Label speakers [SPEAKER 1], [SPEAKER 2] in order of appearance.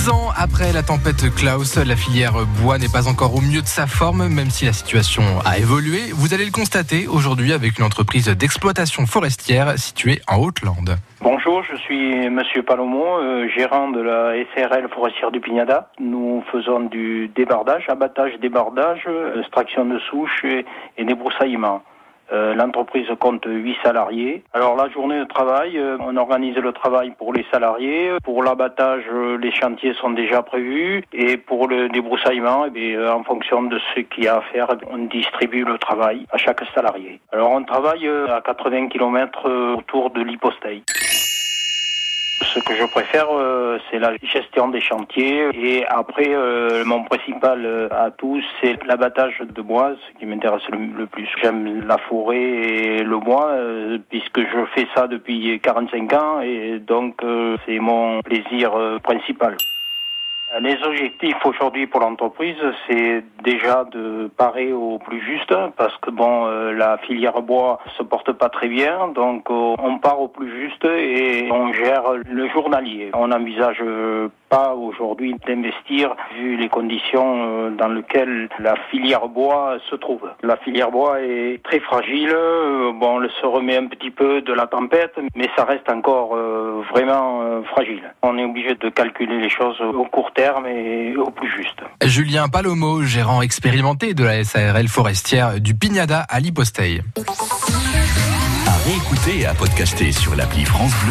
[SPEAKER 1] Dix ans après la tempête Klaus, la filière bois n'est pas encore au mieux de sa forme, même si la situation a évolué. Vous allez le constater aujourd'hui avec une entreprise d'exploitation forestière située en Haute-Lande.
[SPEAKER 2] Bonjour, je suis Monsieur Palomon, euh, gérant de la SRL forestière du Pignada. Nous faisons du débardage, abattage, débardage, extraction de souches et, et débroussaillement. Euh, l'entreprise compte 8 salariés. Alors la journée de travail, euh, on organise le travail pour les salariés. Pour l'abattage, euh, les chantiers sont déjà prévus. Et pour le débroussaillement, eh en fonction de ce qu'il y a à faire, on distribue le travail à chaque salarié. Alors on travaille à 80 km autour de l'hyposteille. Ce que je préfère, euh, c'est la gestion des chantiers. Et après, euh, mon principal euh, atout, c'est l'abattage de bois, ce qui m'intéresse le, plus. J'aime la forêt et le bois, puisque je fais ça depuis 45 ans. Et donc, c'est mon plaisir principal. Les objectifs aujourd'hui pour l'entreprise, c'est déjà de parer au plus juste, parce que bon, euh, la filière bois se porte pas très bien, donc euh, on part au plus juste et on gère le journalier. On n'envisage pas aujourd'hui d'investir vu les conditions euh, dans lesquelles la filière bois se trouve. La filière bois est très fragile, bon, elle se remet un petit peu de la tempête, mais ça reste encore vraiment fragile. On est obligé de calculer les choses au court terme et au plus juste.
[SPEAKER 1] Julien Palomo, gérant expérimenté de la SARL forestière du Pignada à Liposteil.
[SPEAKER 3] À réécouter et à podcaster sur l'appli France Bleu